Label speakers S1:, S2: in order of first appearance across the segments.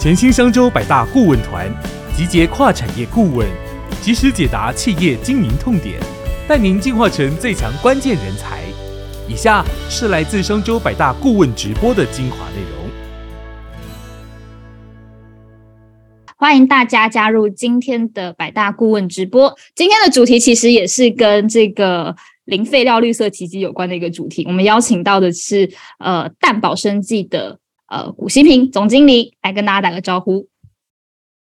S1: 全新商周百大顾问团，集结跨产业顾问，及时解答企业经营痛点，带您进化成最强关键人才。以下是来自商周百大顾问直播的精华内容。
S2: 欢迎大家加入今天的百大顾问直播。今天的主题其实也是跟这个零废料绿色奇迹有关的一个主题。我们邀请到的是呃蛋宝生技的。呃，古希平总经理来跟大家打个招呼。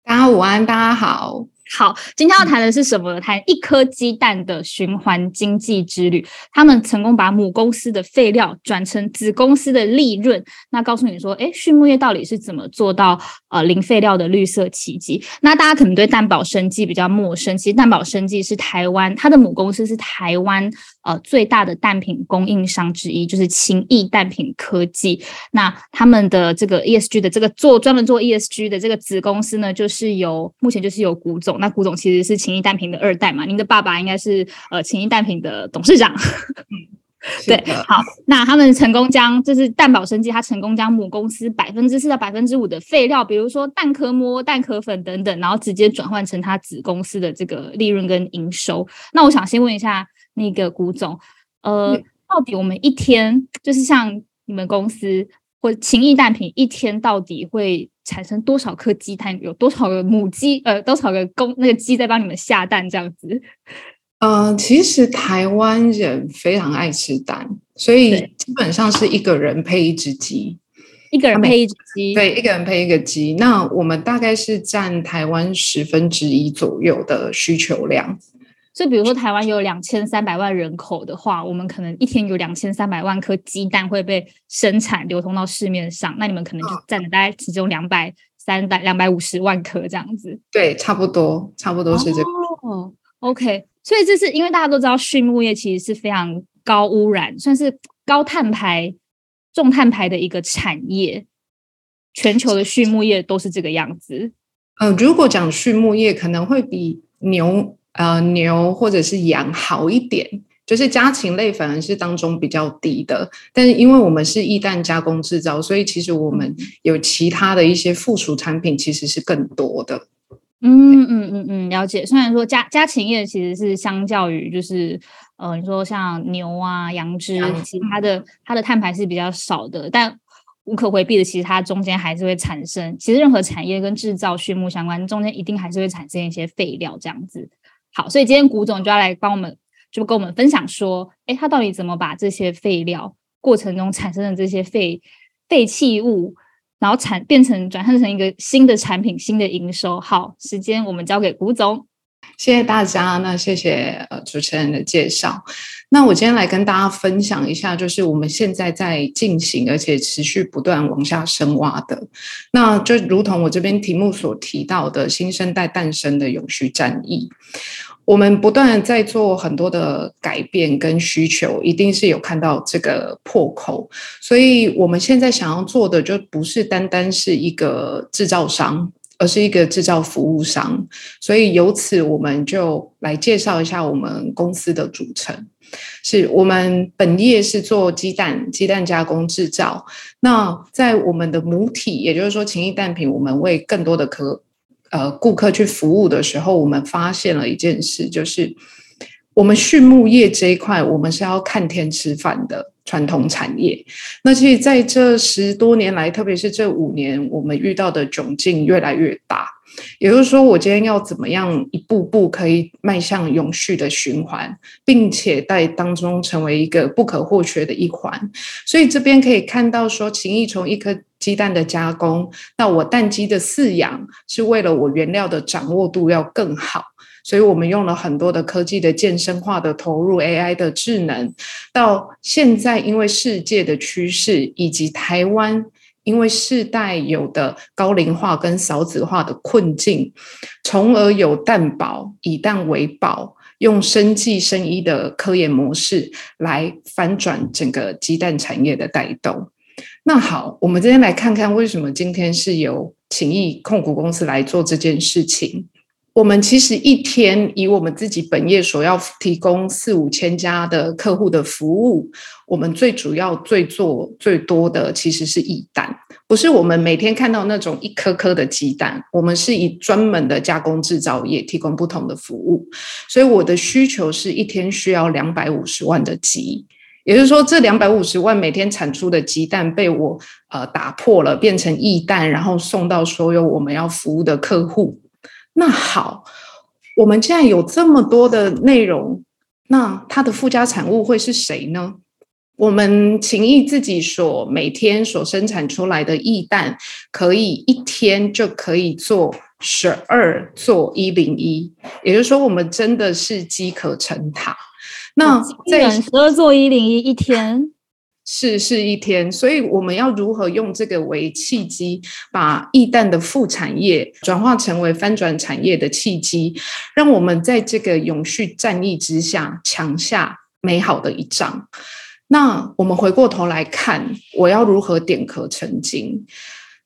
S3: 大家午安，大家好。
S2: 好，今天要谈的是什么？谈一颗鸡蛋的循环经济之旅。他们成功把母公司的废料转成子公司的利润。那告诉你说，哎，畜牧业到底是怎么做到呃零废料的绿色奇迹？那大家可能对蛋宝生技比较陌生。其实蛋宝生技是台湾，它的母公司是台湾呃最大的蛋品供应商之一，就是勤益蛋品科技。那他们的这个 ESG 的这个做专门做 ESG 的这个子公司呢，就是有目前就是有古总。那古总其实是秦益蛋品的二代嘛？您的爸爸应该是呃秦益蛋品的董事长。对，好，那他们成功将就是蛋宝生技，它成功将母公司百分之四到百分之五的废料，比如说蛋壳膜、蛋壳粉等等，然后直接转换成它子公司的这个利润跟营收。那我想先问一下那个古总，呃，到底我们一天就是像你们公司或情谊蛋品一天到底会？产生多少颗鸡蛋？有多少个母鸡？呃，多少个公那个鸡在帮你们下蛋？这样子？
S3: 呃，其实台湾人非常爱吃蛋，所以基本上是一个人配一只鸡，
S2: 一个人配一只鸡，
S3: 对，一个人配一个鸡。那我们大概是占台湾十分之一左右的需求量。
S2: 所以，比如说台湾有两千三百万人口的话，我们可能一天有两千三百万颗鸡蛋会被生产流通到市面上，那你们可能就占了大概其中两百三百两百五十万颗这样子。
S3: 对，差不多，差不多是这个。
S2: 哦，OK。所以这是因为大家都知道，畜牧业其实是非常高污染，算是高碳排、重碳排的一个产业。全球的畜牧业都是这个样子。
S3: 嗯，如果讲畜牧业，可能会比牛。呃，牛或者是羊好一点，就是家禽类反而是当中比较低的。但是因为我们是易旦加工制造，所以其实我们有其他的一些附属产品，其实是更多的。
S2: 嗯嗯嗯嗯，了解。虽然说家家禽业其实是相较于就是呃，你说像牛啊、羊只，其他的它的碳排是比较少的，但无可回避的，其实它中间还是会产生。其实任何产业跟制造畜牧相关，中间一定还是会产生一些废料这样子。好，所以今天谷总就要来帮我们，就跟我们分享说，哎，他到底怎么把这些废料过程中产生的这些废废弃物，然后产变成转换成一个新的产品、新的营收。好，时间我们交给古总。
S3: 谢谢大家，那谢谢呃主持人的介绍。那我今天来跟大家分享一下，就是我们现在在进行，而且持续不断往下深挖的，那就如同我这边题目所提到的新生代诞生的永续战役。我们不断在做很多的改变跟需求，一定是有看到这个破口，所以我们现在想要做的就不是单单是一个制造商。而是一个制造服务商，所以由此我们就来介绍一下我们公司的组成。是我们本业是做鸡蛋、鸡蛋加工制造。那在我们的母体，也就是说情谊蛋品，我们为更多的客呃顾客去服务的时候，我们发现了一件事，就是我们畜牧业这一块，我们是要看天吃饭的。传统产业，那其实在这十多年来，特别是这五年，我们遇到的窘境越来越大。也就是说，我今天要怎么样一步步可以迈向永续的循环，并且在当中成为一个不可或缺的一环。所以这边可以看到，说情谊从一颗鸡蛋的加工，到我蛋鸡的饲养，是为了我原料的掌握度要更好。所以我们用了很多的科技的健身化的投入，AI 的智能，到现在因为世界的趋势，以及台湾因为世代有的高龄化跟少子化的困境，从而有蛋保以蛋为宝，用生计生医的科研模式来翻转整个鸡蛋产业的带动。那好，我们今天来看看为什么今天是由情谊控股公司来做这件事情。我们其实一天以我们自己本业所要提供四五千家的客户的服务，我们最主要最做最多的其实是易蛋，不是我们每天看到那种一颗颗的鸡蛋，我们是以专门的加工制造业提供不同的服务，所以我的需求是一天需要两百五十万的鸡，也就是说这两百五十万每天产出的鸡蛋被我呃打破了，变成易蛋，然后送到所有我们要服务的客户。那好，我们既然有这么多的内容，那它的附加产物会是谁呢？我们情谊自己所每天所生产出来的易蛋，可以一天就可以做十二做一零一，也就是说，我们真的是饥渴成塔。那
S2: 在十二做一零一一天。
S3: 是是一天，所以我们要如何用这个为契机，把易淡的副产业转化成为翻转产业的契机，让我们在这个永续战役之下抢下美好的一仗。那我们回过头来看，我要如何点壳成金？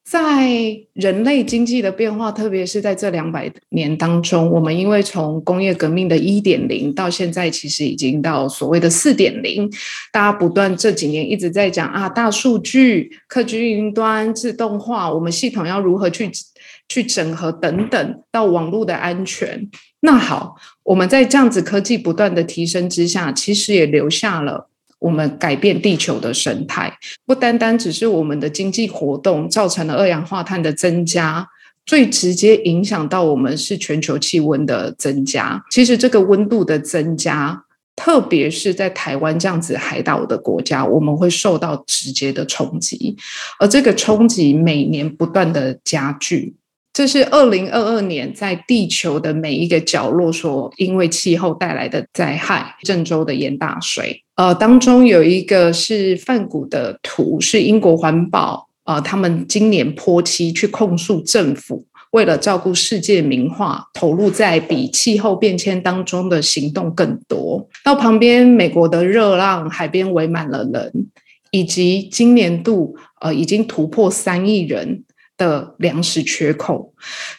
S3: 在人类经济的变化，特别是在这两百年当中，我们因为从工业革命的一点零到现在，其实已经到所谓的四点零，大家不断这几年一直在讲啊，大数据、科技云端、自动化，我们系统要如何去去整合等等，到网络的安全。那好，我们在这样子科技不断的提升之下，其实也留下了。我们改变地球的生态，不单单只是我们的经济活动造成了二氧化碳的增加，最直接影响到我们是全球气温的增加。其实这个温度的增加，特别是在台湾这样子海岛的国家，我们会受到直接的冲击，而这个冲击每年不断的加剧。这是二零二二年在地球的每一个角落所因为气候带来的灾害。郑州的淹大水，呃，当中有一个是泛谷的图，是英国环保呃，他们今年泼漆去控诉政府，为了照顾世界名画，投入在比气候变迁当中的行动更多。到旁边，美国的热浪，海边围满了人，以及今年度呃已经突破三亿人。的粮食缺口，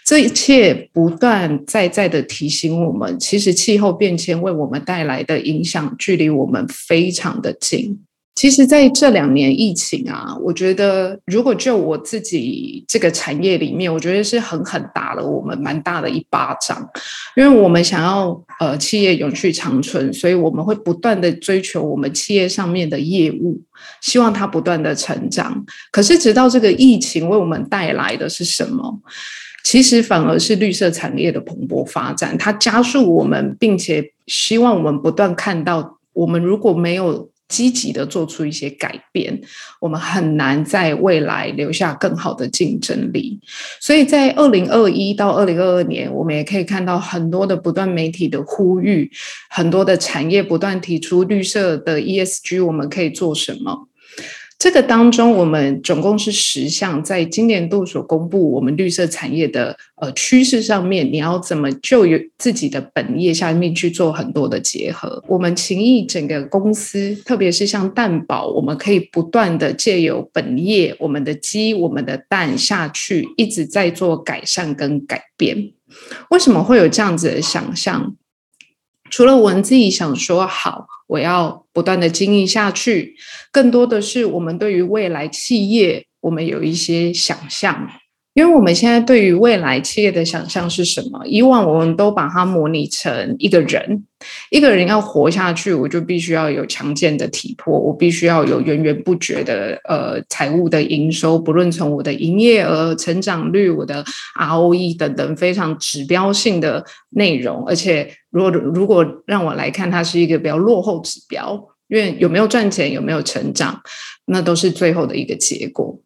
S3: 这一切不断在在的提醒我们，其实气候变迁为我们带来的影响，距离我们非常的近。其实，在这两年疫情啊，我觉得如果就我自己这个产业里面，我觉得是狠狠打了我们蛮大的一巴掌。因为我们想要呃企业永续长存，所以我们会不断的追求我们企业上面的业务，希望它不断的成长。可是，直到这个疫情为我们带来的是什么？其实反而是绿色产业的蓬勃发展，它加速我们，并且希望我们不断看到，我们如果没有。积极的做出一些改变，我们很难在未来留下更好的竞争力。所以在二零二一到二零二二年，我们也可以看到很多的不断媒体的呼吁，很多的产业不断提出绿色的 ESG，我们可以做什么？这个当中，我们总共是十项，在今年度所公布我们绿色产业的呃趋势上面，你要怎么就有自己的本业下面去做很多的结合？我们情谊整个公司，特别是像蛋宝，我们可以不断的借由本业，我们的鸡、我们的蛋下去，一直在做改善跟改变。为什么会有这样子的想象？除了我们自己想说好，我要不断的经营下去，更多的是我们对于未来企业，我们有一些想象。因为我们现在对于未来企业的想象是什么？以往我们都把它模拟成一个人，一个人要活下去，我就必须要有强健的体魄，我必须要有源源不绝的呃财务的营收，不论从我的营业额、成长率、我的 ROE 等等非常指标性的内容。而且，如果如果让我来看，它是一个比较落后指标，因为有没有赚钱、有没有成长，那都是最后的一个结果。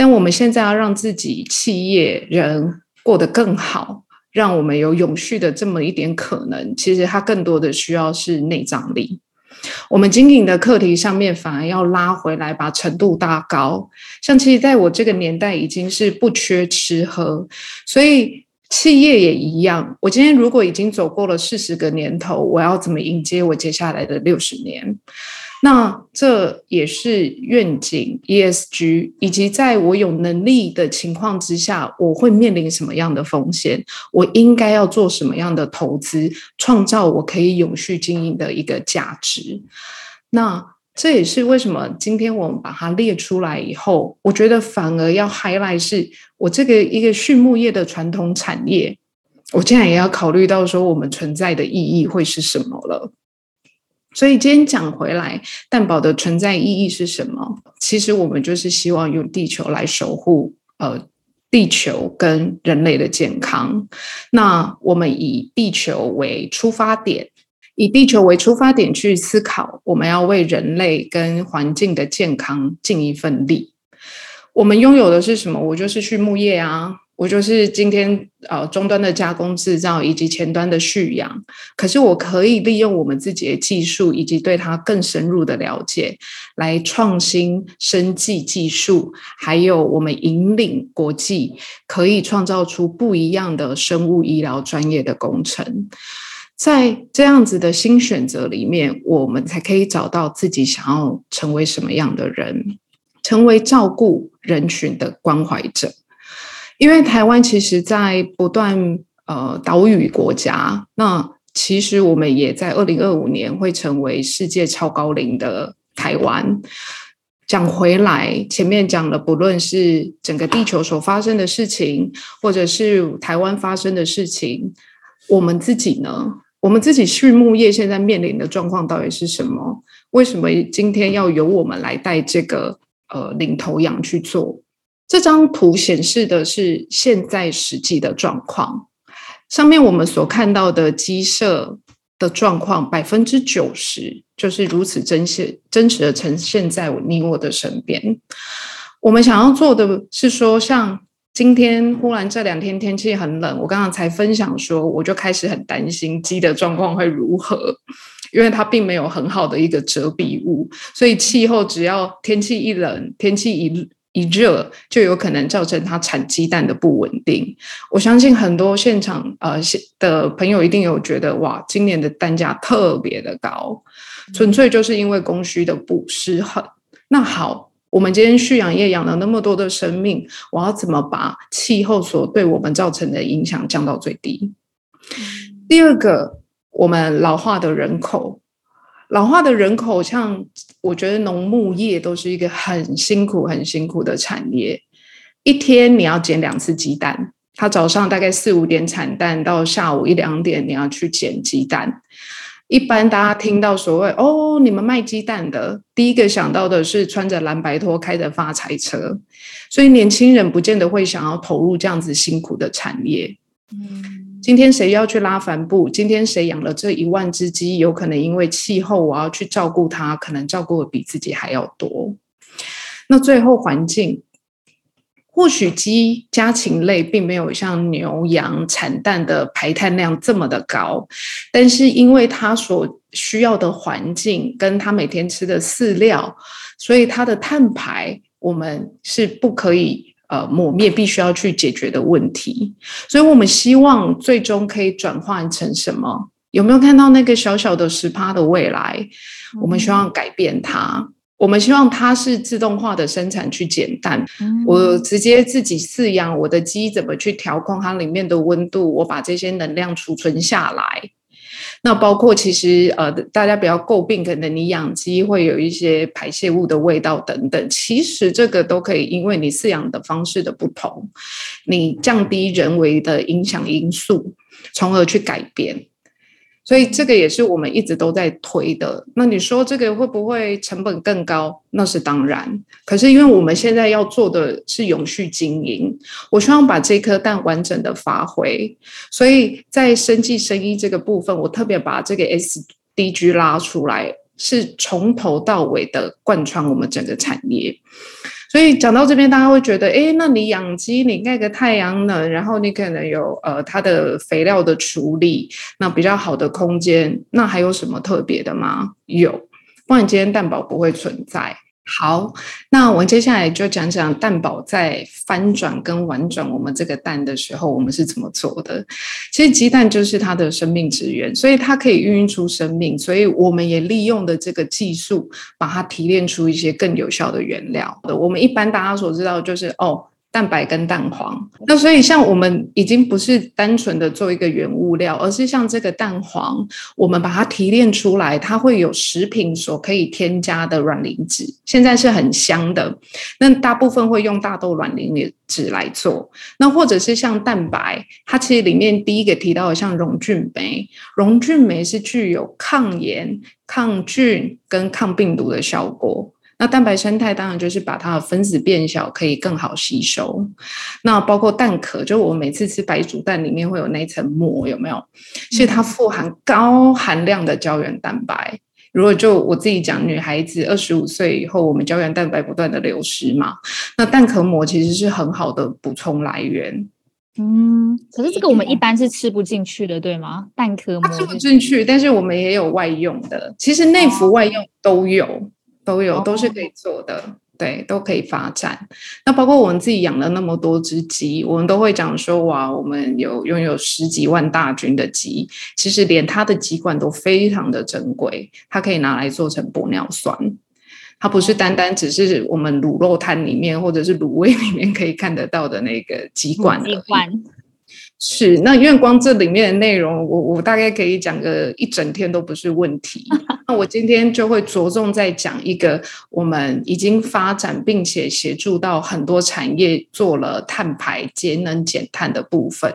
S3: 但我们现在要让自己企业人过得更好，让我们有永续的这么一点可能，其实它更多的需要是内脏力。我们经营的课题上面反而要拉回来，把程度搭高。像其实在我这个年代已经是不缺吃喝，所以企业也一样。我今天如果已经走过了四十个年头，我要怎么迎接我接下来的六十年？那这也是愿景 ESG，以及在我有能力的情况之下，我会面临什么样的风险？我应该要做什么样的投资，创造我可以永续经营的一个价值？那这也是为什么今天我们把它列出来以后，我觉得反而要 highlight 是我这个一个畜牧业的传统产业，我现在也要考虑到说我们存在的意义会是什么了。所以今天讲回来，蛋宝的存在意义是什么？其实我们就是希望用地球来守护呃地球跟人类的健康。那我们以地球为出发点，以地球为出发点去思考，我们要为人类跟环境的健康尽一份力。我们拥有的是什么？我就是畜牧业啊。我就是今天呃终端的加工制造以及前端的蓄养，可是我可以利用我们自己的技术以及对它更深入的了解，来创新生技技术，还有我们引领国际，可以创造出不一样的生物医疗专业的工程。在这样子的新选择里面，我们才可以找到自己想要成为什么样的人，成为照顾人群的关怀者。因为台湾其实，在不断呃岛屿国家，那其实我们也在二零二五年会成为世界超高龄的台湾。讲回来，前面讲了，不论是整个地球所发生的事情，或者是台湾发生的事情，我们自己呢，我们自己畜牧业现在面临的状况到底是什么？为什么今天要由我们来带这个呃领头羊去做？这张图显示的是现在实际的状况，上面我们所看到的鸡舍的状况，百分之九十就是如此真实真实的呈现在你我的身边。我们想要做的是说，像今天忽然这两天天气很冷，我刚刚才分享说，我就开始很担心鸡的状况会如何，因为它并没有很好的一个遮蔽物，所以气候只要天气一冷，天气一。一热就有可能造成它产鸡蛋的不稳定。我相信很多现场呃的朋友一定有觉得哇，今年的蛋价特别的高，纯粹就是因为供需的不失衡。那好，我们今天畜养业养了那么多的生命，我要怎么把气候所对我们造成的影响降到最低？第二个，我们老化的人口。老化的人口，像我觉得农牧业都是一个很辛苦、很辛苦的产业。一天你要捡两次鸡蛋，他早上大概四五点产蛋，到下午一两点你要去捡鸡蛋。一般大家听到所谓“哦，你们卖鸡蛋的”，第一个想到的是穿着蓝白拖开着发财车，所以年轻人不见得会想要投入这样子辛苦的产业。嗯。今天谁要去拉帆布？今天谁养了这一万只鸡？有可能因为气候，我要去照顾它，可能照顾的比自己还要多。那最后环境，或许鸡家禽类并没有像牛羊产蛋的排碳量这么的高，但是因为它所需要的环境跟它每天吃的饲料，所以它的碳排我们是不可以。呃，抹灭必须要去解决的问题，所以我们希望最终可以转换成什么？有没有看到那个小小的十趴的未来？我们希望改变它，我们希望它是自动化的生产去减碳。我直接自己饲养我的鸡，怎么去调控它里面的温度？我把这些能量储存下来。那包括其实呃，大家比较诟病，可能你养鸡会有一些排泄物的味道等等。其实这个都可以，因为你饲养的方式的不同，你降低人为的影响因素，从而去改变。所以这个也是我们一直都在推的。那你说这个会不会成本更高？那是当然。可是因为我们现在要做的是永续经营，我希望把这颗蛋完整的发挥。所以在生计生意这个部分，我特别把这个 SDG 拉出来，是从头到尾的贯穿我们整个产业。所以讲到这边，大家会觉得，哎，那你养鸡，你盖个太阳能，然后你可能有呃它的肥料的处理，那比较好的空间，那还有什么特别的吗？有，不然今天蛋宝不会存在。好，那我们接下来就讲讲蛋宝在翻转跟玩转我们这个蛋的时候，我们是怎么做的。其实鸡蛋就是它的生命之源，所以它可以孕育出生命，所以我们也利用的这个技术，把它提炼出一些更有效的原料。我们一般大家所知道就是哦。蛋白跟蛋黄，那所以像我们已经不是单纯的做一个原物料，而是像这个蛋黄，我们把它提炼出来，它会有食品所可以添加的软磷脂，现在是很香的。那大部分会用大豆卵磷脂来做，那或者是像蛋白，它其实里面第一个提到的像溶菌酶，溶菌酶是具有抗炎、抗菌跟抗病毒的效果。那蛋白生态当然就是把它的分子变小，可以更好吸收。那包括蛋壳，就我每次吃白煮蛋里面会有那层膜，有没有？其实它富含高含量的胶原蛋白。如果就我自己讲，女孩子二十五岁以后，我们胶原蛋白不断的流失嘛，那蛋壳膜其实是很好的补充来源。
S2: 嗯，可是这个我们一般是吃不进去的，对吗？蛋壳膜
S3: 吃不进去，但是我们也有外用的，其实内服外用都有。都有，都是可以做的，对，都可以发展。那包括我们自己养了那么多只鸡，我们都会讲说，哇，我们有拥有十几万大军的鸡，其实连它的鸡冠都非常的珍贵，它可以拿来做成玻尿酸，它不是单单只是我们卤肉摊里面或者是卤味里面可以看得到的那个鸡冠
S2: 鸡冠。
S3: 是，那因为光这里面的内容，我我大概可以讲个一整天都不是问题。那我今天就会着重在讲一个我们已经发展并且协助到很多产业做了碳排节能减碳的部分。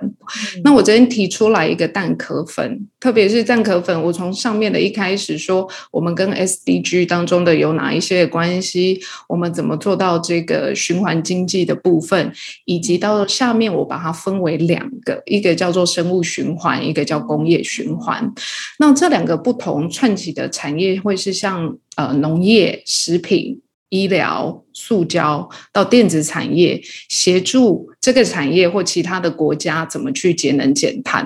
S3: 那我昨天提出来一个蛋壳粉，特别是蛋壳粉，我从上面的一开始说，我们跟 SDG 当中的有哪一些关系，我们怎么做到这个循环经济的部分，以及到下面我把它分为两个。一个叫做生物循环，一个叫工业循环。那这两个不同串起的产业，会是像呃农业、食品、医疗。塑胶到电子产业，协助这个产业或其他的国家怎么去节能减碳。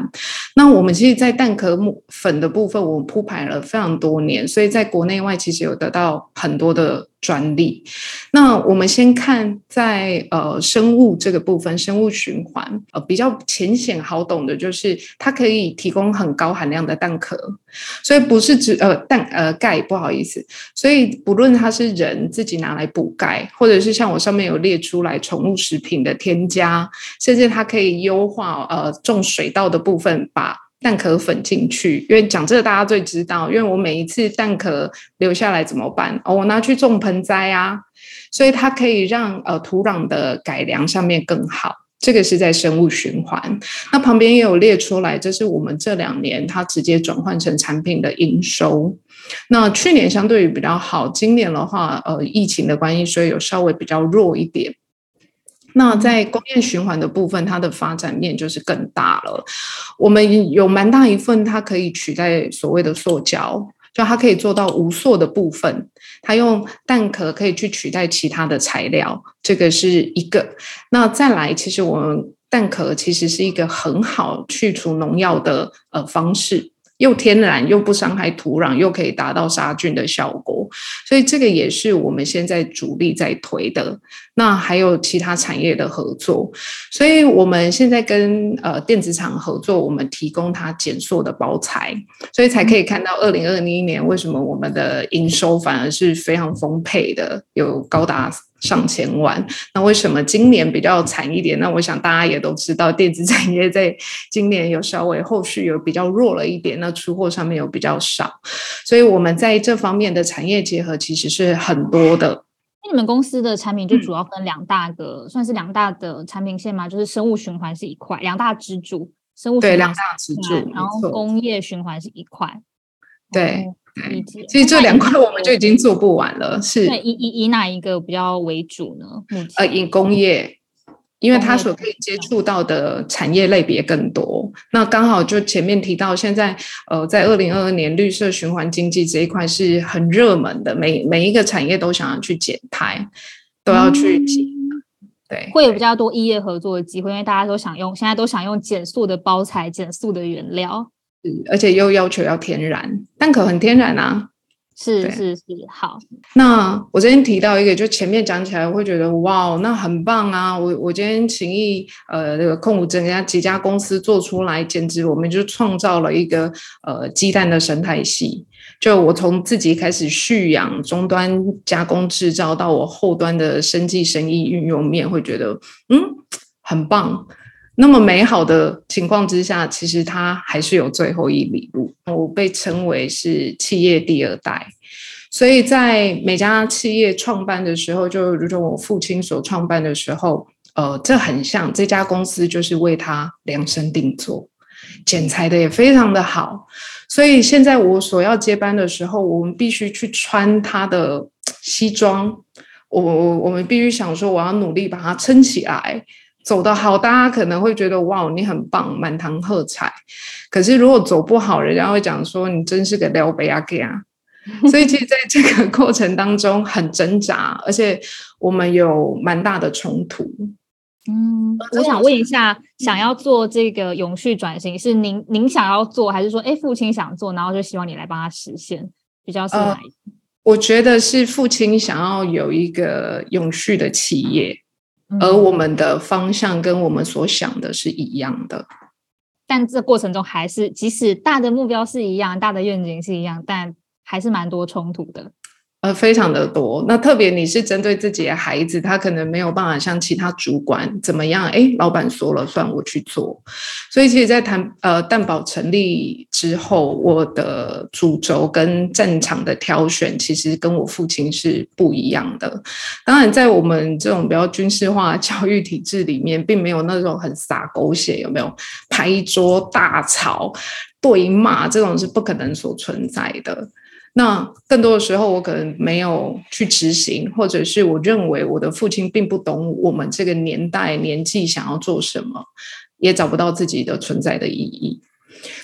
S3: 那我们其实，在蛋壳木粉的部分，我们铺排了非常多年，所以在国内外其实有得到很多的专利。那我们先看在呃生物这个部分，生物循环呃比较浅显好懂的，就是它可以提供很高含量的蛋壳，所以不是指呃蛋呃钙，不好意思，所以不论它是人自己拿来补钙。或者是像我上面有列出来宠物食品的添加，甚至它可以优化呃种水稻的部分，把蛋壳粉进去。因为讲这个大家最知道，因为我每一次蛋壳留下来怎么办？哦，我拿去种盆栽啊，所以它可以让呃土壤的改良上面更好。这个是在生物循环。那旁边也有列出来，这是我们这两年它直接转换成产品的营收。那去年相对于比较好，今年的话，呃，疫情的关系，所以有稍微比较弱一点。那在工业循环的部分，它的发展面就是更大了。我们有蛮大一份，它可以取代所谓的塑胶，就它可以做到无塑的部分。它用蛋壳可以去取代其他的材料，这个是一个。那再来，其实我们蛋壳其实是一个很好去除农药的呃方式。又天然又不伤害土壤，又可以达到杀菌的效果，所以这个也是我们现在主力在推的。那还有其他产业的合作，所以我们现在跟呃电子厂合作，我们提供它减塑的包材，所以才可以看到二零二零年为什么我们的营收反而是非常丰沛的，有高达。上千万，那为什么今年比较惨一点？那我想大家也都知道，电子产业在今年有稍微后续有比较弱了一点，那出货上面有比较少，所以我们在这方面的产业结合其实是很多的。
S2: 那你们公司的产品就主要分两大个，算是两大的产品线吗？就是生物循环是一块，两大支柱，生物
S3: 对两大支柱，
S2: 然后工业循环是一块，
S3: 对。其实这两块我们就已经做不完了，是
S2: 以以以哪一个比较为主呢？
S3: 呃，以工业，因为它所可以接触到的产业类别更多。那刚好就前面提到，现在呃，在二零二二年绿色循环经济这一块是很热门的，每每一个产业都想要去减排，都要去减。对，
S2: 会有比较多异业合作的机会，因为大家都想用，现在都想用减速的包材、减速的原料。
S3: 而且又要求要天然，蛋壳很天然啊，
S2: 是是是，好，
S3: 那我今天提到一个，就前面讲起来，我会觉得哇，那很棒啊！我我今天情谊呃，这个控股整家几家公司做出来，简直我们就创造了一个呃鸡蛋的生态系。就我从自己开始蓄养终端加工制造，到我后端的生计生意运用面，会觉得嗯很棒。那么美好的情况之下，其实它还是有最后一里路。我被称为是企业第二代，所以在每家企业创办的时候，就如同我父亲所创办的时候，呃，这很像这家公司就是为他量身定做，剪裁的也非常的好。所以现在我所要接班的时候，我们必须去穿他的西装，我我我们必须想说，我要努力把它撑起来。走得好，大家可能会觉得哇，你很棒，满堂喝彩。可是如果走不好，人家会讲说你真是个撩贝阿 K 啊。所以其实在这个过程当中很挣扎，而且我们有蛮大的冲突。
S2: 嗯，我想问一下，想要做这个永续转型，是您您想要做，还是说，哎，父亲想做，然后就希望你来帮他实现？比较是哪一？
S3: 我觉得是父亲想要有一个永续的企业。而我们的方向跟我们所想的是一样的，
S2: 但这过程中还是，即使大的目标是一样，大的愿景是一样，但还是蛮多冲突的。
S3: 呃，非常的多。那特别你是针对自己的孩子，他可能没有办法像其他主管怎么样？哎，老板说了算，我去做。所以，其实，在谈呃蛋堡成立之后，我的主轴跟战场的挑选，其实跟我父亲是不一样的。当然，在我们这种比较军事化教育体制里面，并没有那种很洒狗血，有没有拍桌大吵、对骂这种是不可能所存在的。那更多的时候，我可能没有去执行，或者是我认为我的父亲并不懂我们这个年代年纪想要做什么，也找不到自己的存在的意义。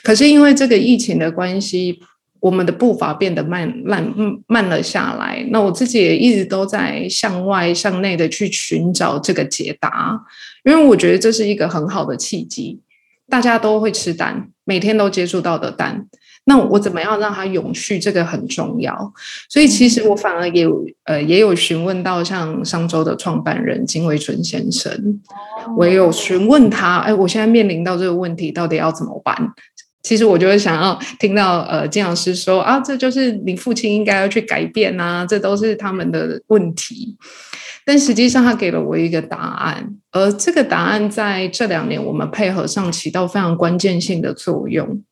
S3: 可是因为这个疫情的关系，我们的步伐变得慢、慢、慢了下来。那我自己也一直都在向外、向内的去寻找这个解答，因为我觉得这是一个很好的契机。大家都会吃蛋，每天都接触到的单。那我怎么样让它永续？这个很重要。所以其实我反而也有呃也有询问到像商周的创办人金维纯先生，我也有询问他，哎，我现在面临到这个问题，到底要怎么办？其实我就会想要听到呃金老师说啊，这就是你父亲应该要去改变啊，这都是他们的问题。但实际上他给了我一个答案，而这个答案在这两年我们配合上起到非常关键性的作用。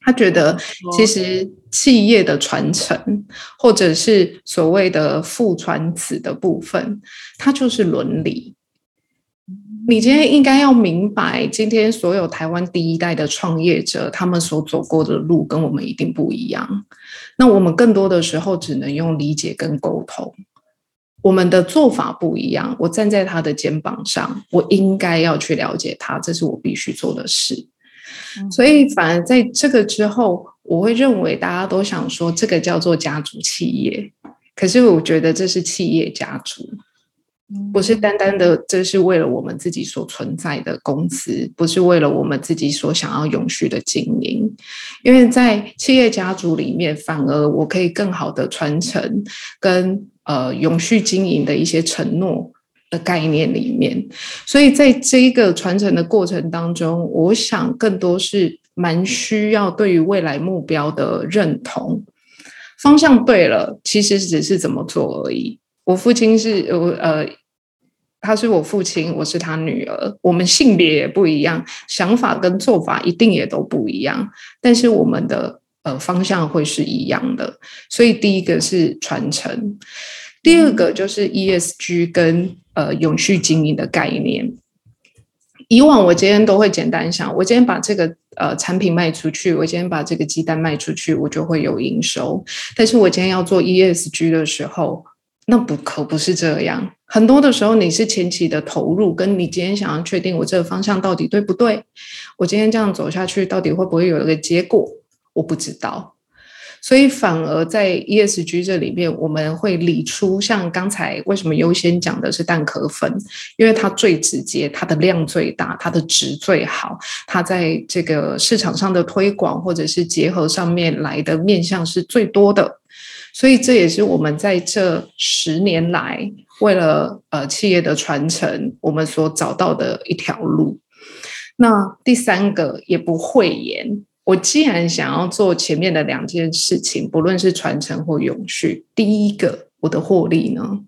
S3: 他觉得，其实企业的传承，或者是所谓的父传子的部分，它就是伦理。你今天应该要明白，今天所有台湾第一代的创业者，他们所走过的路跟我们一定不一样。那我们更多的时候只能用理解跟沟通，我们的做法不一样。我站在他的肩膀上，我应该要去了解他，这是我必须做的事。所以，反而在这个之后，我会认为大家都想说这个叫做家族企业，可是我觉得这是企业家族，不是单单的这是为了我们自己所存在的公司，不是为了我们自己所想要永续的经营，因为在企业家族里面，反而我可以更好的传承跟呃永续经营的一些承诺。的概念里面，所以在这一个传承的过程当中，我想更多是蛮需要对于未来目标的认同。方向对了，其实只是怎么做而已。我父亲是我呃，他是我父亲，我是他女儿，我们性别也不一样，想法跟做法一定也都不一样，但是我们的呃方向会是一样的。所以第一个是传承，第二个就是 ESG 跟。呃，永续经营的概念。以往我今天都会简单想，我今天把这个呃产品卖出去，我今天把这个鸡蛋卖出去，我就会有营收。但是我今天要做 ESG 的时候，那不可不是这样。很多的时候，你是前期的投入，跟你今天想要确定我这个方向到底对不对？我今天这样走下去，到底会不会有一个结果？我不知道。所以反而在 ESG 这里面，我们会理出像刚才为什么优先讲的是蛋壳粉，因为它最直接，它的量最大，它的值最好，它在这个市场上的推广或者是结合上面来的面向是最多的。所以这也是我们在这十年来为了呃企业的传承，我们所找到的一条路。那第三个也不讳言，我既然想要做前面的两件事情，不论是传承或永续，第一个我的获利呢？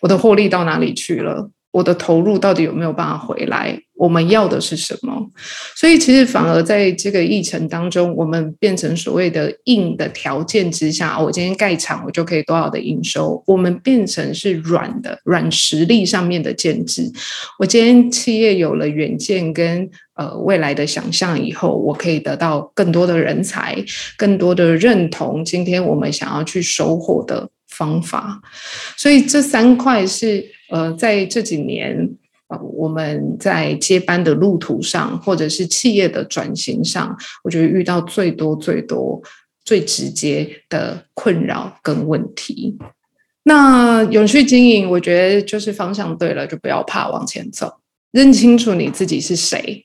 S3: 我的获利到哪里去了？我的投入到底有没有办法回来？我们要的是什么？所以其实反而在这个议程当中，我们变成所谓的硬的条件之下，我今天盖厂，我就可以多少的营收。我们变成是软的软实力上面的建制。我今天企业有了远见跟呃未来的想象以后，我可以得到更多的人才，更多的认同。今天我们想要去收获的方法，所以这三块是。呃，在这几年，我们在接班的路途上，或者是企业的转型上，我觉得遇到最多、最多、最直接的困扰跟问题。那永续经营，我觉得就是方向对了，就不要怕往前走，认清楚你自己是谁，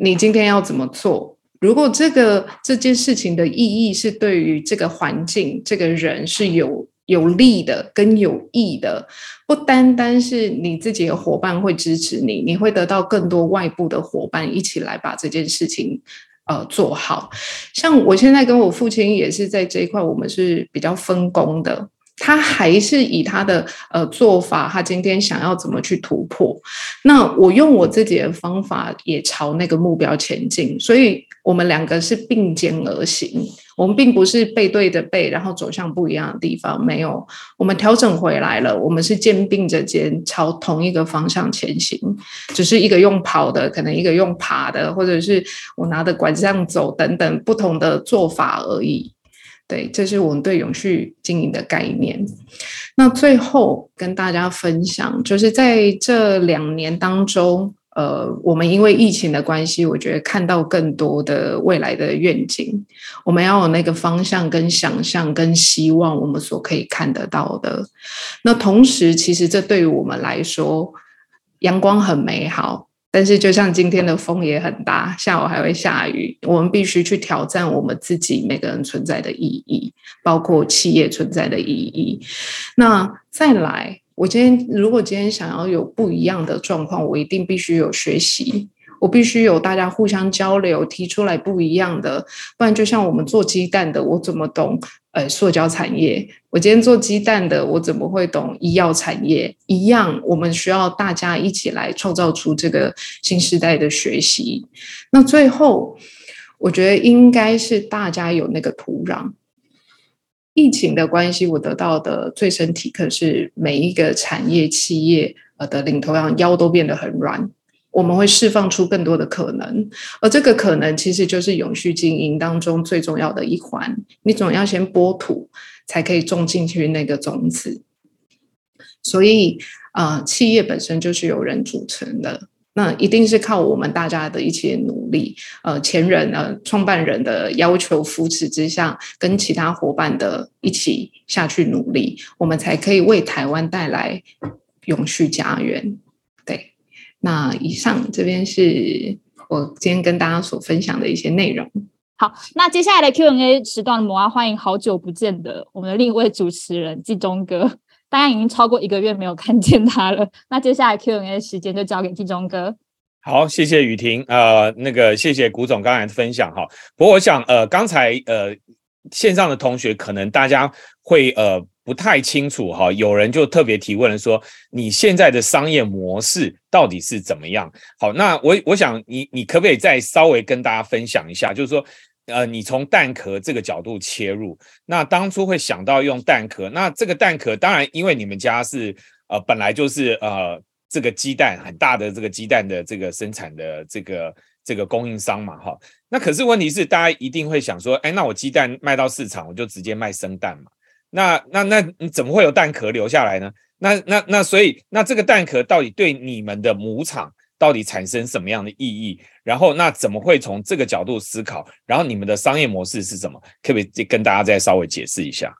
S3: 你今天要怎么做。如果这个这件事情的意义是对于这个环境、这个人是有。有利的跟有益的，不单单是你自己的伙伴会支持你，你会得到更多外部的伙伴一起来把这件事情呃做好。像我现在跟我父亲也是在这一块，我们是比较分工的。他还是以他的呃做法，他今天想要怎么去突破？那我用我自己的方法，也朝那个目标前进。所以，我们两个是并肩而行，我们并不是背对着背，然后走向不一样的地方。没有，我们调整回来了，我们是肩并着肩，朝同一个方向前行。只是一个用跑的，可能一个用爬的，或者是我拿着拐杖走等等不同的做法而已。对，这是我们对永续经营的概念。那最后跟大家分享，就是在这两年当中，呃，我们因为疫情的关系，我觉得看到更多的未来的愿景。我们要有那个方向、跟想象、跟希望，我们所可以看得到的。那同时，其实这对于我们来说，阳光很美好。但是，就像今天的风也很大，下午还会下雨，我们必须去挑战我们自己每个人存在的意义，包括企业存在的意义。那再来，我今天如果今天想要有不一样的状况，我一定必须有学习。我必须有大家互相交流，提出来不一样的，不然就像我们做鸡蛋的，我怎么懂？呃，塑胶产业，我今天做鸡蛋的，我怎么会懂医药产业？一样，我们需要大家一起来创造出这个新时代的学习。那最后，我觉得应该是大家有那个土壤。疫情的关系，我得到的最深体可是每一个产业企业呃的领头羊腰都变得很软。我们会释放出更多的可能，而这个可能其实就是永续经营当中最重要的一环。你总要先播土，才可以种进去那个种子。所以，呃，企业本身就是由人组成的，那一定是靠我们大家的一起努力。呃，前人呃，创办人的要求扶持之下，跟其他伙伴的一起下去努力，我们才可以为台湾带来永续家园。那以上这边是我今天跟大家所分享的一些内容。
S2: 好，那接下来的 Q&A 时段，我要欢迎好久不见的我们的另一位主持人季中哥，大家已经超过一个月没有看见他了。那接下来 Q&A 时间就交给季中哥。
S4: 好，谢谢雨婷，呃，那个谢谢古总刚才的分享哈。不过我想，呃，刚才呃线上的同学可能大家会呃。不太清楚哈，有人就特别提问了，说你现在的商业模式到底是怎么样？好，那我我想你你可不可以再稍微跟大家分享一下，就是说，呃，你从蛋壳这个角度切入，那当初会想到用蛋壳，那这个蛋壳当然因为你们家是呃本来就是呃这个鸡蛋很大的这个鸡蛋的这个生产的这个这个供应商嘛哈，那可是问题是大家一定会想说，哎，那我鸡蛋卖到市场，我就直接卖生蛋嘛。那那那你怎么会有蛋壳留下来呢？那那那所以那这个蛋壳到底对你们的母厂到底产生什么样的意义？然后那怎么会从这个角度思考？然后你们的商业模式是什么？可不可以跟大家再稍微解释一下？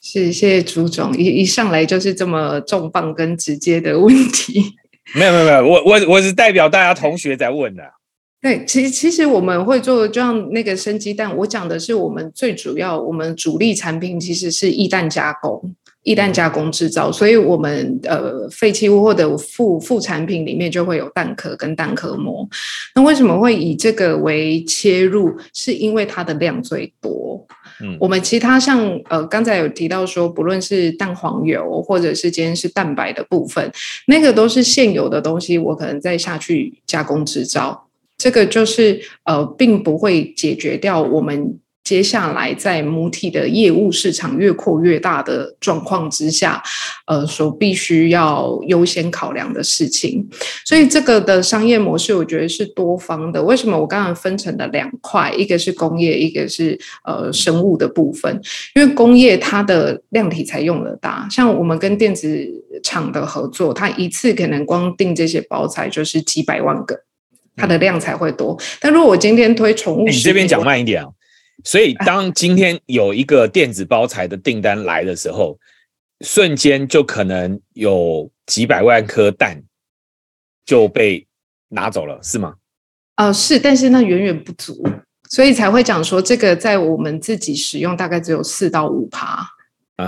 S3: 是，谢谢朱总，一一上来就是这么重磅跟直接的问题。
S4: 没有没有没有，我我我是代表大家同学在问的。
S3: 对，其实其实我们会做，就像那个生鸡蛋，我讲的是我们最主要，我们主力产品其实是易蛋加工。一旦加工制造，所以我们呃废弃物或者副副产品里面就会有蛋壳跟蛋壳膜。那为什么会以这个为切入？是因为它的量最多。嗯，我们其他像呃刚才有提到说，不论是蛋黄油或者是今天是蛋白的部分，那个都是现有的东西，我可能再下去加工制造，这个就是呃并不会解决掉我们。接下来，在母体的业务市场越扩越大的状况之下，呃，所必须要优先考量的事情。所以，这个的商业模式，我觉得是多方的。为什么我刚刚分成了两块？一个是工业，一个是呃生物的部分。因为工业它的量体才用得大，像我们跟电子厂的合作，它一次可能光订这些包材就是几百万个，它的量才会多。但如果我今天推宠物，
S4: 你这边讲慢一点啊。所以，当今天有一个电子包材的订单来的时候，瞬间就可能有几百万颗蛋就被拿走了，是吗？
S3: 哦，是，但是那远远不足，所以才会讲说，这个在我们自己使用大概只有四到五趴，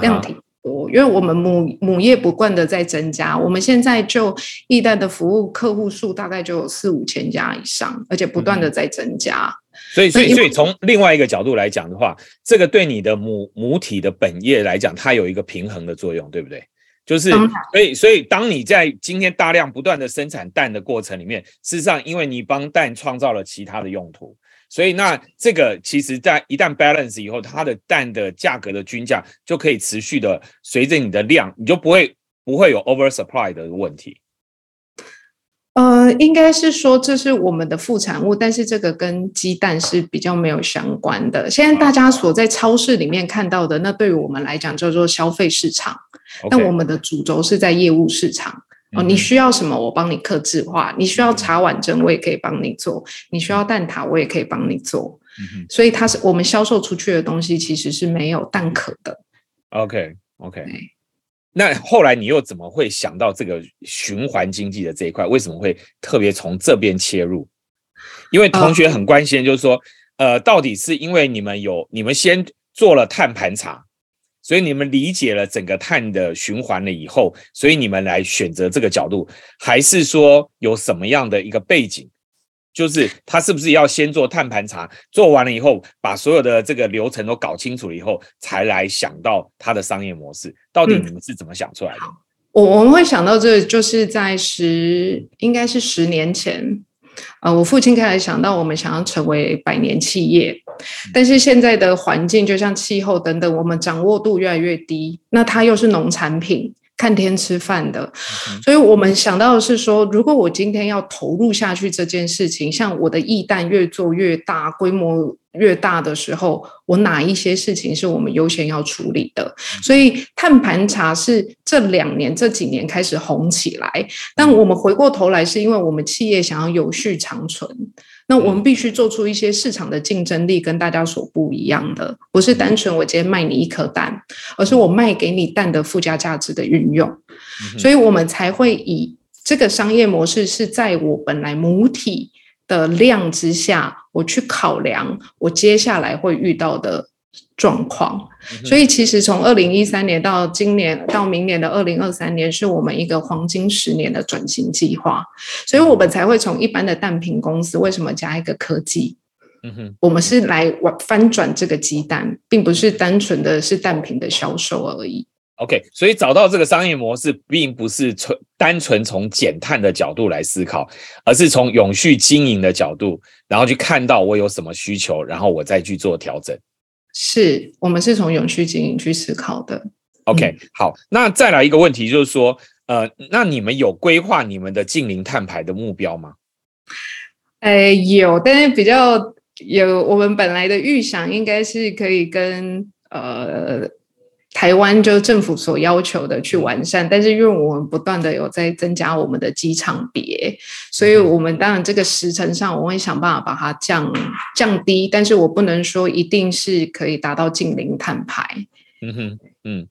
S3: 量挺多，因为我们母母业不断的在增加，我们现在就易蛋的服务客户数大概就有四五千家以上，而且不断的在增加。
S4: 所以，所以，所以从另外一个角度来讲的话，这个对你的母母体的本业来讲，它有一个平衡的作用，对不对？就是，所以，所以，当你在今天大量不断的生产蛋的过程里面，事实上，因为你帮蛋创造了其他的用途，所以那这个其实，在一旦 balance 以后，它的蛋的价格的均价就可以持续的随着你的量，你就不会不会有 over supply 的问题。
S3: 呃，应该是说这是我们的副产物，但是这个跟鸡蛋是比较没有相关的。现在大家所在超市里面看到的，那对于我们来讲叫做消费市场。那我们的主轴是在业务市场哦。你需要什么，我帮你克制化。你需要茶碗蒸，我也可以帮你做。你需要蛋挞，我也可以帮你做。所以它是我们销售出去的东西，其实是没有蛋壳的。
S4: OK，OK。那后来你又怎么会想到这个循环经济的这一块？为什么会特别从这边切入？因为同学很关心，就是说，呃，到底是因为你们有你们先做了碳盘查，所以你们理解了整个碳的循环了以后，所以你们来选择这个角度，还是说有什么样的一个背景？就是他是不是要先做碳盘查，做完了以后，把所有的这个流程都搞清楚了以后，才来想到他的商业模式？到底你们是怎么想出来的？
S3: 我我们会想到，这就是在十，应该是十年前，呃，我父亲开始想到，我们想要成为百年企业，但是现在的环境，就像气候等等，我们掌握度越来越低，那它又是农产品。看天吃饭的，所以我们想到的是说，如果我今天要投入下去这件事情，像我的义蛋越做越大，规模越大的时候，我哪一些事情是我们优先要处理的？所以碳盘查是这两年这几年开始红起来，但我们回过头来，是因为我们企业想要有序长存。那我们必须做出一些市场的竞争力跟大家所不一样的，不是单纯我今天卖你一颗蛋，而是我卖给你蛋的附加价值的运用，所以我们才会以这个商业模式是在我本来母体的量之下，我去考量我接下来会遇到的。状况，所以其实从二零一三年到今年到明年的二零二三年，是我们一个黄金十年的转型计划，所以我们才会从一般的蛋品公司，为什么加一个科技？嗯哼，我们是来翻转这个鸡蛋，并不是单纯的是蛋品的销售而已。
S4: OK，所以找到这个商业模式，并不是纯单纯从减碳的角度来思考，而是从永续经营的角度，然后去看到我有什么需求，然后我再去做调整。
S3: 是我们是从永续经营去思考的。
S4: OK，好，那再来一个问题，就是说，呃，那你们有规划你们的近零碳排的目标吗？
S3: 呃，有，但是比较有，我们本来的预想应该是可以跟呃台湾就政府所要求的去完善，但是因为我们不断的有在增加我们的机场别，所以我们当然这个时程上我会想办法把它降降低，但是我不能说一定是可以达到近零碳排。
S4: 嗯哼，嗯，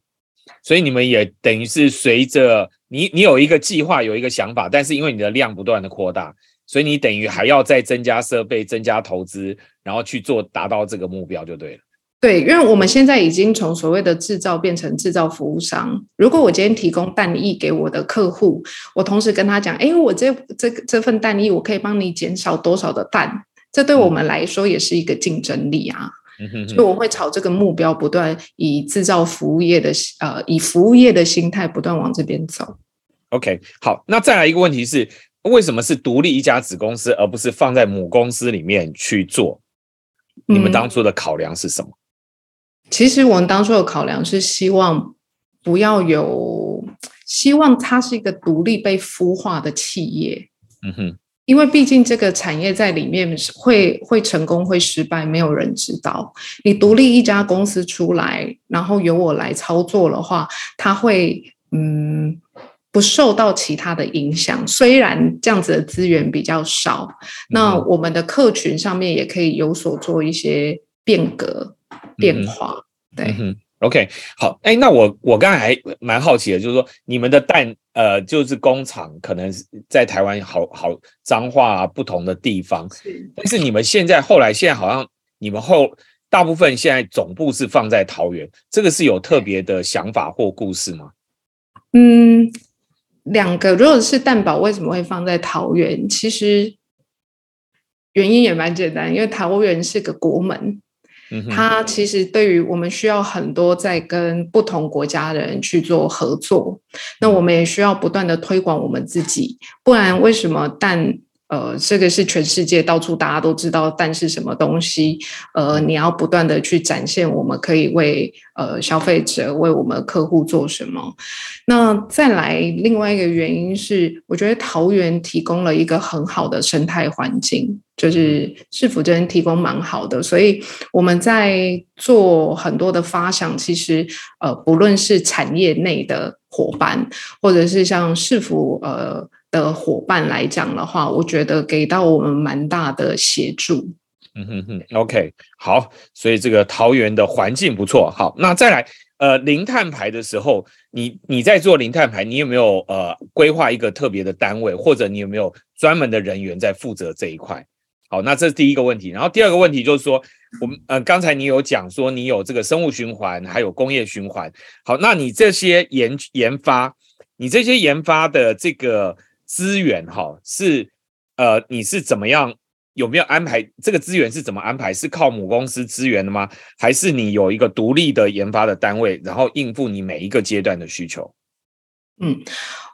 S4: 所以你们也等于是随着你你有一个计划，有一个想法，但是因为你的量不断的扩大，所以你等于还要再增加设备、增加投资，然后去做达到这个目标就对了。
S3: 对，因为我们现在已经从所谓的制造变成制造服务商。如果我今天提供蛋液给我的客户，我同时跟他讲，哎，我这这这份蛋液我可以帮你减少多少的蛋，这对我们来说也是一个竞争力啊。所以我会朝这个目标不断以制造服务业的呃以服务业的心态不断往这边走。
S4: OK，好，那再来一个问题是，为什么是独立一家子公司，而不是放在母公司里面去做？你们当初的考量是什么？
S3: 其实我们当初的考量是希望不要有，希望它是一个独立被孵化的企业。嗯哼，因为毕竟这个产业在里面会会成功会失败，没有人知道。你独立一家公司出来，然后由我来操作的话，它会嗯不受到其他的影响。虽然这样子的资源比较少，那我们的客群上面也可以有所做一些变革。变化对嗯
S4: ，OK，好，哎，那我我刚才还蛮好奇的，就是说你们的蛋呃，就是工厂可能在台湾好好脏话不同的地方，但是你们现在后来现在好像你们后大部分现在总部是放在桃园，这个是有特别的想法或故事吗？
S3: 嗯，两个，如果是蛋堡为什么会放在桃园？其实原因也蛮简单，因为桃园是个国门。它其实对于我们需要很多在跟不同国家的人去做合作，那我们也需要不断的推广我们自己，不然为什么蛋？呃，这个是全世界到处大家都知道但是什么东西。呃，你要不断的去展现，我们可以为呃消费者、为我们客户做什么。那再来另外一个原因是，我觉得桃园提供了一个很好的生态环境，就是市府这边提供蛮好的，所以我们在做很多的发想。其实呃，不论是产业内的伙伴，或者是像市府呃。的伙伴来讲的话，我觉得给到我们蛮大的协助。
S4: 嗯哼哼，OK，好，所以这个桃园的环境不错。好，那再来，呃，零碳排的时候，你你在做零碳排，你有没有呃规划一个特别的单位，或者你有没有专门的人员在负责这一块？好，那这是第一个问题。然后第二个问题就是说，我们呃刚才你有讲说你有这个生物循环，还有工业循环。好，那你这些研研发，你这些研发的这个。资源哈是呃你是怎么样有没有安排这个资源是怎么安排是靠母公司资源的吗？还是你有一个独立的研发的单位，然后应付你每一个阶段的需求？
S3: 嗯，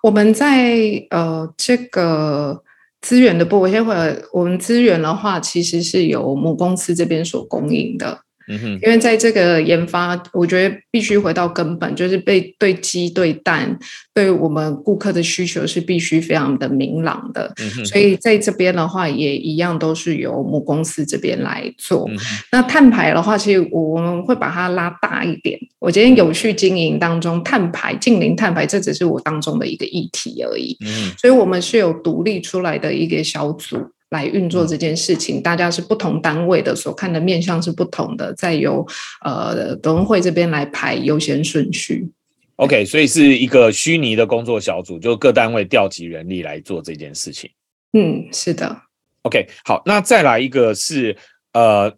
S3: 我们在呃这个资源的部分，先会我们资源的话，其实是由母公司这边所供应的。嗯哼，因为在这个研发，我觉得必须回到根本，就是被对鸡、对蛋、对我们顾客的需求是必须非常的明朗的。所以在这边的话，也一样都是由母公司这边来做。那碳排的话，其实我们会把它拉大一点。我今天有序经营当中，碳排、近零碳排，这只是我当中的一个议题而已。嗯，所以我们是有独立出来的一个小组。来运作这件事情，大家是不同单位的，所看的面向是不同的，再由呃董事会这边来排优先顺序。
S4: OK，所以是一个虚拟的工作小组，就各单位调集人力来做这件事情。
S3: 嗯，是的。
S4: OK，好，那再来一个是呃，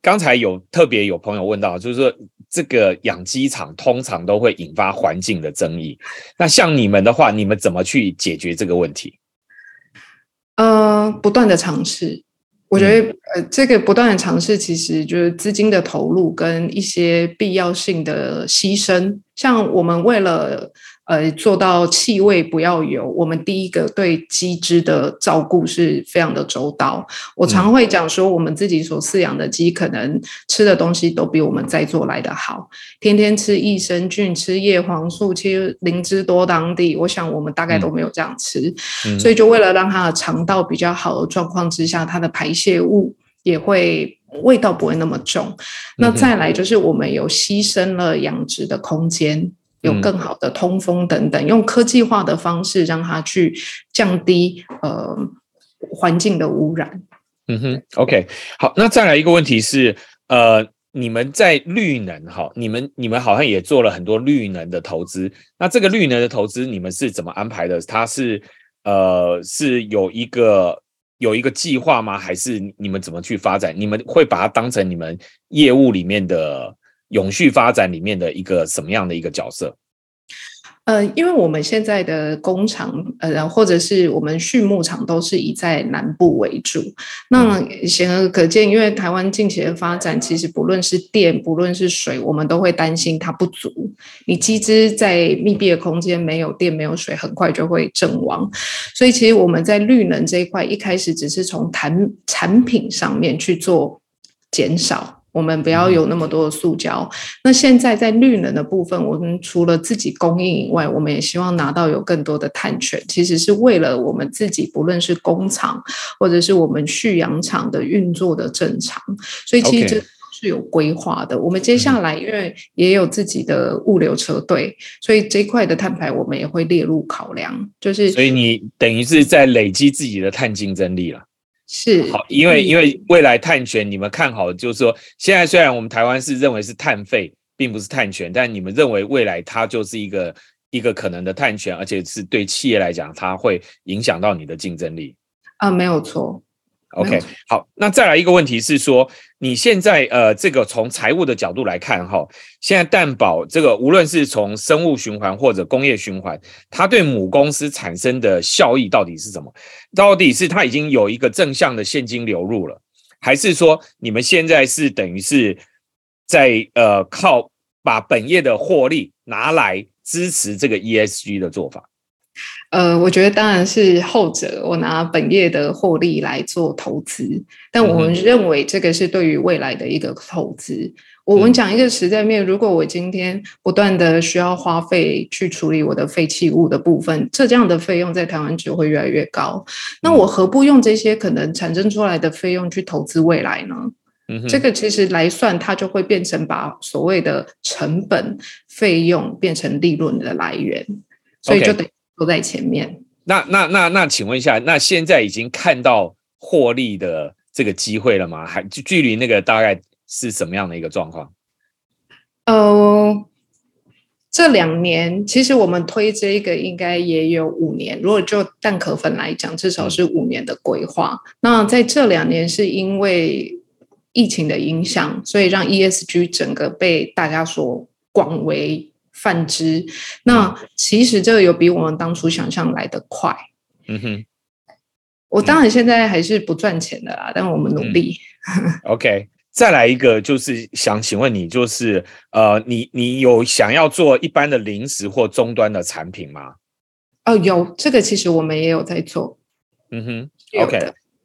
S4: 刚才有特别有朋友问到，就是说这个养鸡场通常都会引发环境的争议，那像你们的话，你们怎么去解决这个问题？
S3: 呃，不断的尝试，我觉得呃，这个不断的尝试，其实就是资金的投入跟一些必要性的牺牲，像我们为了。呃，做到气味不要有。我们第一个对鸡只的照顾是非常的周到。我常会讲说，我们自己所饲养的鸡，可能吃的东西都比我们在做来的好。天天吃益生菌，吃叶黄素，吃灵芝多当地。我想我们大概都没有这样吃。所以就为了让它的肠道比较好的状况之下，它的排泄物也会味道不会那么重。那再来就是我们有牺牲了养殖的空间，有更好的通风等等，用科技化的方式让它去降低呃环境的污染。
S4: 嗯哼，OK，好，那再来一个问题是，呃，你们在绿能哈，你们你们好像也做了很多绿能的投资，那这个绿能的投资你们是怎么安排的？它是呃是有一个有一个计划吗？还是你们怎么去发展？你们会把它当成你们业务里面的永续发展里面的一个什么样的一个角色？
S3: 呃，因为我们现在的工厂，呃，或者是我们畜牧场都是以在南部为主。那显而可见，因为台湾近期的发展，其实不论是电，不论是水，我们都会担心它不足。你机只在密闭的空间没有电、没有水，很快就会阵亡。所以，其实我们在绿能这一块，一开始只是从产产品上面去做减少。我们不要有那么多的塑胶。那现在在绿能的部分，我们除了自己供应以外，我们也希望拿到有更多的碳权。其实是为了我们自己，不论是工厂或者是我们蓄养场的运作的正常。所以其实这是有规划的。我们接下来因为也有自己的物流车队，所以这一块的碳排我们也会列入考量。就是
S4: 所以你等于是在累积自己的碳竞争力了。
S3: 是。
S4: 好，因为因为未来碳权，你们看好，就是说，现在虽然我们台湾是认为是碳费，并不是碳权，但你们认为未来它就是一个一个可能的碳权，而且是对企业来讲，它会影响到你的竞争力。
S3: 啊，没有错。
S4: OK，好，那再来一个问题是说，你现在呃，这个从财务的角度来看哈，现在蛋宝这个无论是从生物循环或者工业循环，它对母公司产生的效益到底是什么？到底是它已经有一个正向的现金流入了，还是说你们现在是等于是在呃靠把本业的获利拿来支持这个 ESG 的做法？
S3: 呃，我觉得当然是后者，我拿本业的获利来做投资，但我们认为这个是对于未来的一个投资。我们讲一个实在面，如果我今天不断的需要花费去处理我的废弃物的部分，这样的费用在台湾只会越来越高。那我何不用这些可能产生出来的费用去投资未来呢？这个其实来算，它就会变成把所谓的成本费用变成利润的来源，所以就得。都在前面。
S4: 那那那那，请问一下，那现在已经看到获利的这个机会了吗？还距离那个大概是什么样的一个状况？
S3: 呃，这两年其实我们推这个应该也有五年。如果就蛋壳粉来讲，至少是五年的规划。那在这两年是因为疫情的影响，所以让 ESG 整个被大家所广为。泛之，那其实这个有比我们当初想象来的快。嗯哼，我当然现在还是不赚钱的啦，但我们努力。
S4: OK，再来一个，就是想请问你，就是呃，你你有想要做一般的零食或终端的产品吗？
S3: 哦，有这个，其实我们也有在做。
S4: 嗯哼，OK，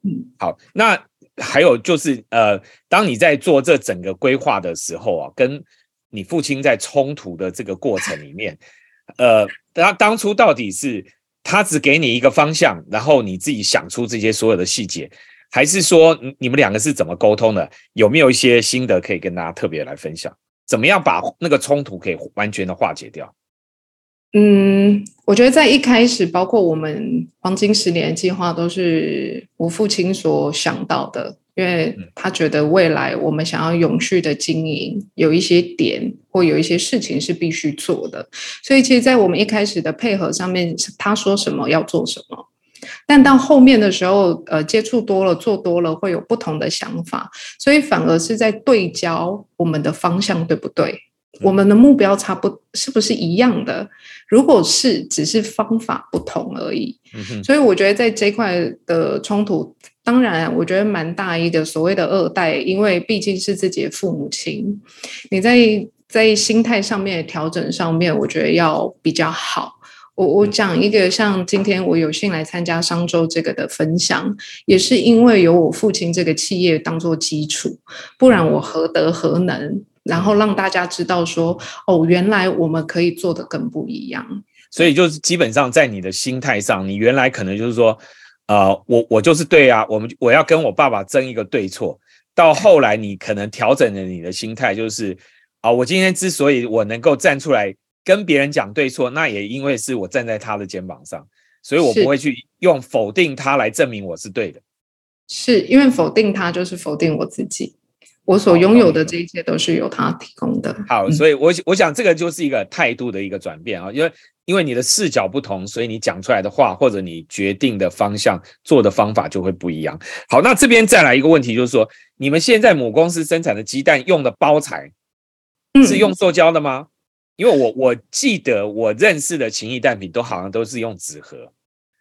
S4: 嗯，好，那还有就是呃，当你在做这整个规划的时候啊，跟你父亲在冲突的这个过程里面，呃，他当初到底是他只给你一个方向，然后你自己想出这些所有的细节，还是说你们两个是怎么沟通的？有没有一些心得可以跟大家特别来分享？怎么样把那个冲突可以完全的化解掉？
S3: 嗯，我觉得在一开始，包括我们黄金十年计划，都是我父亲所想到的。因为他觉得未来我们想要永续的经营，有一些点或有一些事情是必须做的，所以其实，在我们一开始的配合上面，他说什么要做什么，但到后面的时候，呃，接触多了，做多了，会有不同的想法，所以反而是在对焦我们的方向对不对？我们的目标差不是不是一样的？如果是，只是方法不同而已。所以我觉得在这块的冲突。当然，我觉得蛮大一个所谓的二代，因为毕竟是自己的父母亲，你在在心态上面的调整上面，我觉得要比较好。我我讲一个，像今天我有幸来参加商周这个的分享，也是因为有我父亲这个企业当做基础，不然我何德何能？然后让大家知道说，哦，原来我们可以做的更不一样。
S4: 所以就是基本上在你的心态上，你原来可能就是说。呃，我我就是对啊，我们我要跟我爸爸争一个对错，到后来你可能调整了你的心态，就是啊，我今天之所以我能够站出来跟别人讲对错，那也因为是我站在他的肩膀上，所以我不会去用否定他来证明我是对的。
S3: 是因为否定他就是否定我自己，我所拥有的这一切都是由他提供的。
S4: 好，
S3: 嗯
S4: 所以我我想这个就是一个态度的一个转变啊，因为因为你的视角不同，所以你讲出来的话或者你决定的方向、做的方法就会不一样。好，那这边再来一个问题，就是说你们现在母公司生产的鸡蛋用的包材
S3: 嗯
S4: 是用塑胶的吗？因为我我记得我认识的情谊蛋品都好像都是用纸盒。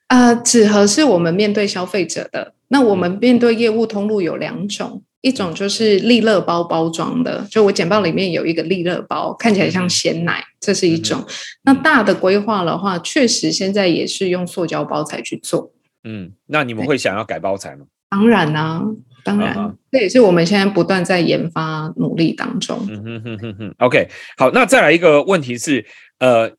S3: 呃，纸盒是我们面对消费者的，那我们面对业务通路有两种，一种就是利乐包包装的，就我简报里面有一个利乐包，看起来像鲜奶，这是一种。那大的规划的话，确实现在也是用塑胶包材去做。
S4: 嗯，那你们会想要改包材吗？
S3: 当然啦、当然，这也是我们现在不断在研发努力当中。
S4: 嗯哼哼哼哼，OK，好，那再来一个问题是，呃，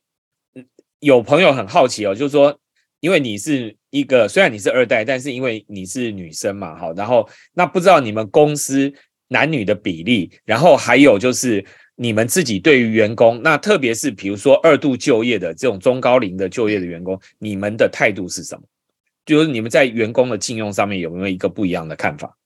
S4: 有朋友很好奇哦，就是说，因为你是一个虽然你是二代，但是因为你是女生嘛，好，然后那不知道你们公司男女的比例，然后还有就是你们自己对于员工，那特别是比如说二度就业的这种中高龄的就业的员工，你们的态度是什么？就是你们在员工的禁用上面有没有一个不一样的看法？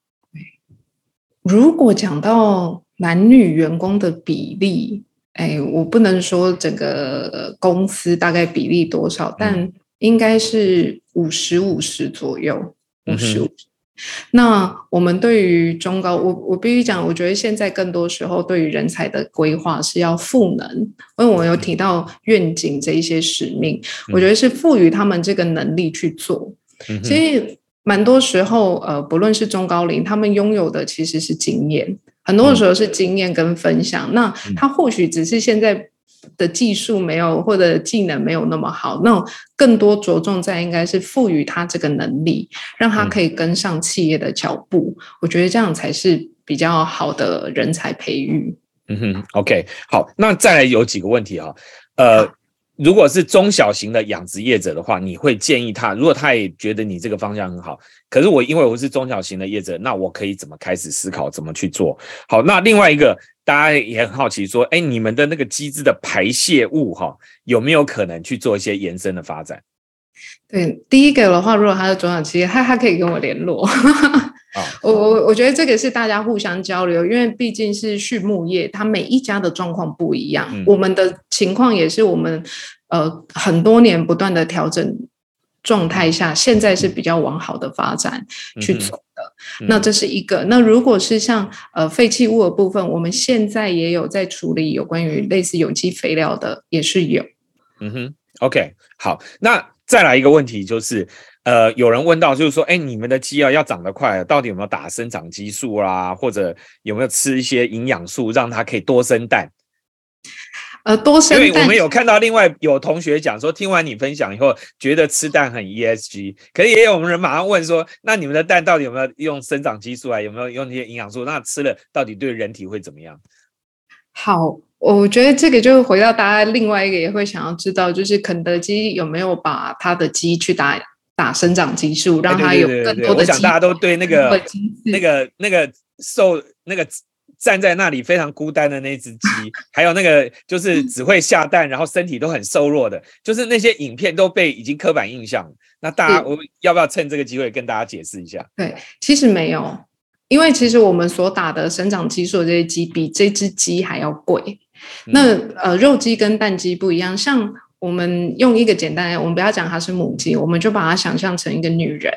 S3: 如果讲到男女员工的比例，哎，我不能说整个呃公司大概比例多少，但应该是五十五十左右，五十五。那我们对于中高，我我必须讲，我觉得现在更多时候对于人才的规划是要赋能，因为我有提到愿景这一些使命，我觉得是赋予他们这个能力去做。
S4: 嗯哼
S3: 其实蛮多时候，呃，不论是中高龄，他们拥有的其实是经验，很多的时候是经验跟分享。那他或许只是现在的技术没有或者技能没有那么好，那更多着重在应该是赋予他这个能力，让他可以跟上企业的脚步。我觉得这样才是比较好的人才培育。
S4: 嗯哼，OK，好，那再来有几个问题哈，呃，如果是中小型的养殖业者的话，你会建议他，如果他也觉得你这个方向很好，可是我因为我是中小型的业者，那我可以怎么开始思考怎么去做？好，那另外一个大家也很好奇说，哎，你们的那个机制的排泄物哈，有没有可能去做一些延伸的发展？
S3: 对，第一个的话，如果他是中小企业，他他可以跟我联络。
S4: 啊
S3: 我我我觉得这个是大家互相交流，因为毕竟是畜牧业，它每一家的状况不一样。
S4: 嗯
S3: 我们的情况也是我们呃很多年不断的调整状态下，现在是比较往好的发展去走。
S4: 嗯
S3: 那这是一个。那如果是像呃废弃物的部分，我们现在也有在处理有关于类似有机肥料的，也是有。
S4: 嗯哼，OK，好，那再来一个问题就是，呃，有人问到就是说，哎，你们的鸡啊要长得快，到底有没有打生长激素啦，或者有没有吃一些营养素，让它可以多生蛋？
S3: 呃，多
S4: 因
S3: 生因
S4: 为我们有看到另外有同学讲说，听完你分享以后，觉得吃蛋很 ESG，可是也有人马上问说，那你们的蛋到底有没有用生长激素啊？有没有用那些营养素？那吃了到底对人体会怎么样？
S3: 好，我觉得这个就回到大家另外一个也会想要知道，就是肯德基有没有把它的鸡去打打生长激素，让它有
S4: 对对对
S3: 更多的鸡
S4: 我想大家都对那个那个那个瘦那个站在那里非常孤单的那只鸡，还有那个就是只会下蛋，然后身体都很瘦弱的，就是那些影片都被已经刻板印象了。那大家
S3: 是
S4: 我要不要趁这个机会跟大家解释一下？
S3: 对，其实没有，因为其实我们所打的生长激素的这些鸡比这只鸡还要贵。
S4: 嗯
S3: 那呃，肉鸡跟蛋鸡不一样，像我们用一个简单的，我们不要讲它是母鸡，我们就把它想象成一个女人。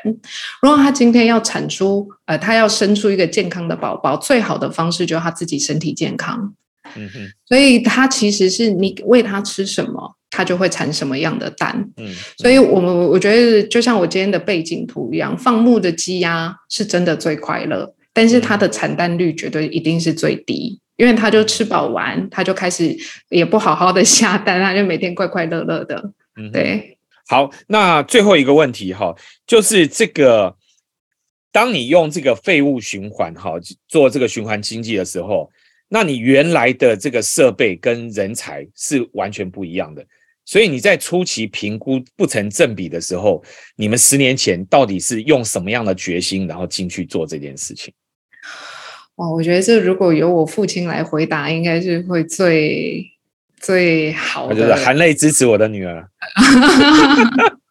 S3: 如果她今天要产出，呃，她要生出一个健康的宝宝，最好的方式就是她自己身体健康。
S4: 嗯哼，
S3: 所以它其实是你喂它吃什么，它就会产什么样的蛋。
S4: 嗯，
S3: 所以我们我觉得就像我今天的背景图一样，放牧的鸡鸭是真的最快乐，但是它的产蛋率绝对一定是最低，因为他就吃饱完，他就开始也不好好的 下单，他就每天快快乐乐的。
S4: 嗯哼，
S3: 对，
S4: 好，那最后一个问题哈，就是这个，当你用这个废物循环哈做这个循环经济的时候，那你原来的这个设备跟人才是完全不一样的，所以你在初期评估不成正比的时候，你们十年前到底是用什么样的决心，然后进去做这件事情？
S3: 哇，我觉得这如果由我父亲来回答，应该是会最最好的。
S4: 就是含泪支持我的女儿。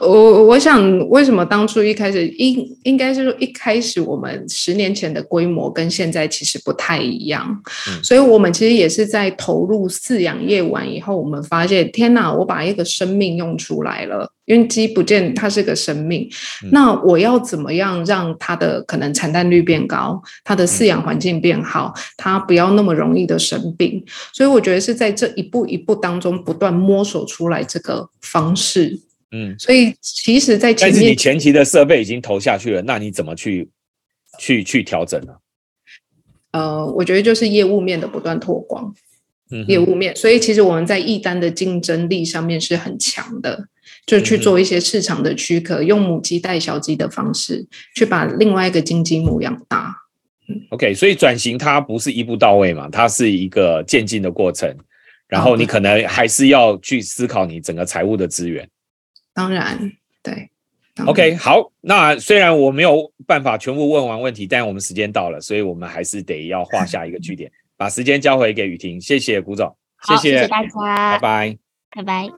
S3: 我我想，为什么当初一开始应应该是说一开始我们十年前的规模跟现在其实不太一样，所以我们其实也是在投入饲养业完以后，我们发现天哪，我把一个生命用出来了，因为鸡不见它是个生命，那我要怎么样让它的可能产蛋率变高，它的饲养环境变好，它不要那么容易的生病，所以我觉得是在这一步一步当中不断摸索出来这个方式。嗯，所以其实，在前
S4: 面，但是你前期的设备已经投下去了，那你怎么去去去调整呢？
S3: 呃，我觉得就是业务面的不断拓光，嗯，业务面。所以其实我们在一单的竞争力上面是很强的，就去做一些市场的区隔，用母鸡带小鸡的方式，去把另外一个金鸡母养大。
S4: 嗯 OK，所以转型它不是一步到位嘛，它是一个渐进的过程，然后你可能还是要去思考你整个财务的资源。
S3: 当然，对。
S4: OK，好。那虽然我没有办法全部问完问题，但我们时间到了，所以我们还是得要画下一个句点，把时间交回给雨婷。谢谢古总，
S2: 谢谢大家，
S4: 拜拜，
S2: 拜拜。